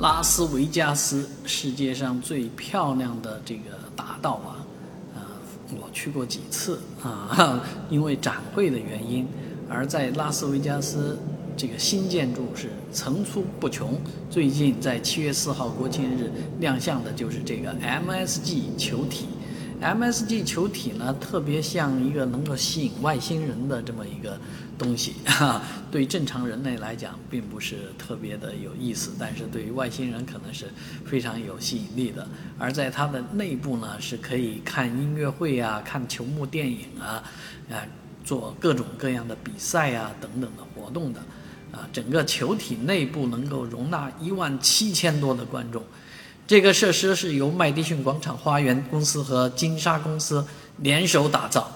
拉斯维加斯世界上最漂亮的这个大道啊，啊，我去过几次啊，因为展会的原因，而在拉斯维加斯这个新建筑是层出不穷。最近在七月四号国庆日亮相的就是这个 MSG 球体。MSG 球体呢，特别像一个能够吸引外星人的这么一个东西，哈，对正常人类来讲并不是特别的有意思，但是对于外星人可能是非常有吸引力的。而在它的内部呢，是可以看音乐会啊，看球幕电影啊，啊，做各种各样的比赛啊等等的活动的，啊，整个球体内部能够容纳一万七千多的观众。这个设施是由麦迪逊广场花园公司和金沙公司联手打造。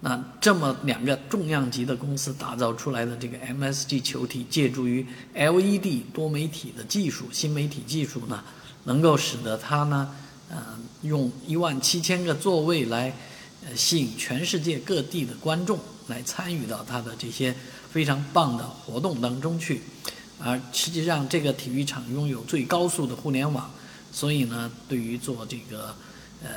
那这么两个重量级的公司打造出来的这个 MSG 球体，借助于 LED 多媒体的技术、新媒体技术呢，能够使得它呢，呃，用一万七千个座位来，呃，吸引全世界各地的观众来参与到它的这些非常棒的活动当中去。而实际上，这个体育场拥有最高速的互联网。所以呢，对于做这个呃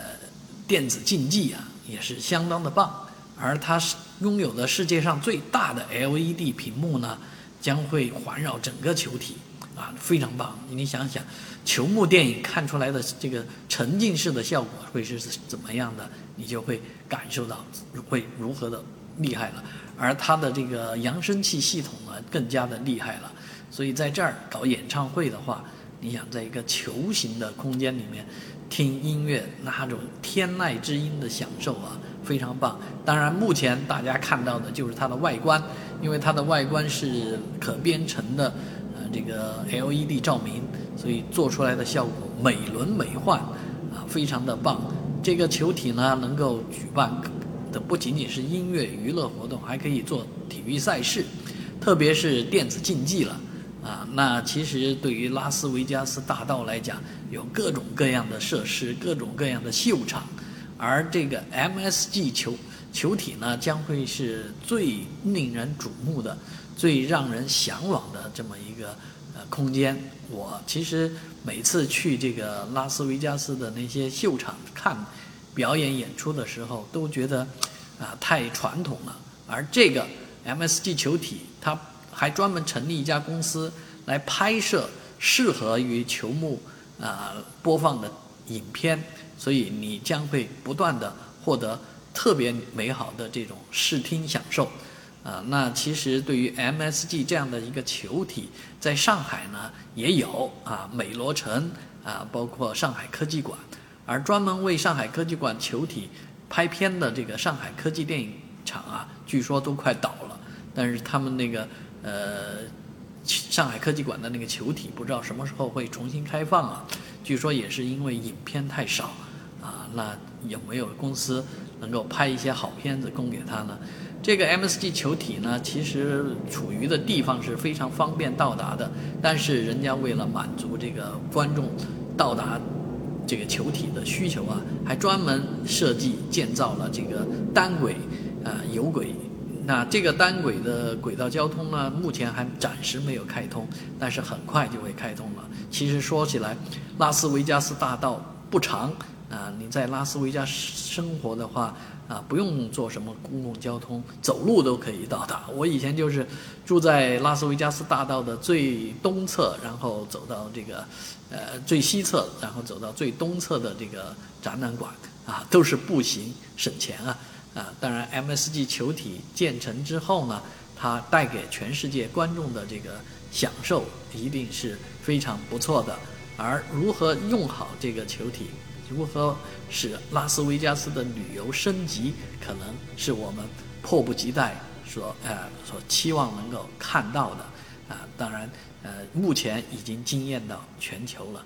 电子竞技啊，也是相当的棒。而它是拥有的世界上最大的 LED 屏幕呢，将会环绕整个球体啊，非常棒。你想想，球幕电影看出来的这个沉浸式的效果会是怎么样的，你就会感受到会如何的厉害了。而它的这个扬声器系统呢，更加的厉害了。所以在这儿搞演唱会的话。你想在一个球形的空间里面听音乐，那种天籁之音的享受啊，非常棒。当然，目前大家看到的就是它的外观，因为它的外观是可编程的，呃，这个 LED 照明，所以做出来的效果美轮美奂，啊，非常的棒。这个球体呢，能够举办的不仅仅是音乐娱乐活动，还可以做体育赛事，特别是电子竞技了。啊，那其实对于拉斯维加斯大道来讲，有各种各样的设施，各种各样的秀场，而这个 MSG 球球体呢，将会是最令人瞩目的、最让人向往的这么一个呃空间。我其实每次去这个拉斯维加斯的那些秀场看表演演出的时候，都觉得啊太传统了，而这个 MSG 球体它。还专门成立一家公司来拍摄适合于球幕啊播放的影片，所以你将会不断的获得特别美好的这种视听享受啊。那其实对于 MSG 这样的一个球体，在上海呢也有啊，美罗城啊，包括上海科技馆，而专门为上海科技馆球体拍片的这个上海科技电影厂啊，据说都快倒了，但是他们那个。呃，上海科技馆的那个球体不知道什么时候会重新开放啊？据说也是因为影片太少啊。那有没有公司能够拍一些好片子供给他呢？这个 MSG 球体呢，其实处于的地方是非常方便到达的，但是人家为了满足这个观众到达这个球体的需求啊，还专门设计建造了这个单轨呃有轨。那这个单轨的轨道交通呢，目前还暂时没有开通，但是很快就会开通了。其实说起来，拉斯维加斯大道不长啊，你在拉斯维加斯生活的话啊，不用坐什么公共交通，走路都可以到达。我以前就是住在拉斯维加斯大道的最东侧，然后走到这个呃最西侧，然后走到最东侧的这个展览馆啊，都是步行，省钱啊。啊，当然，MSG 球体建成之后呢，它带给全世界观众的这个享受一定是非常不错的。而如何用好这个球体，如何使拉斯维加斯的旅游升级，可能是我们迫不及待所呃所期望能够看到的。啊，当然，呃，目前已经惊艳到全球了。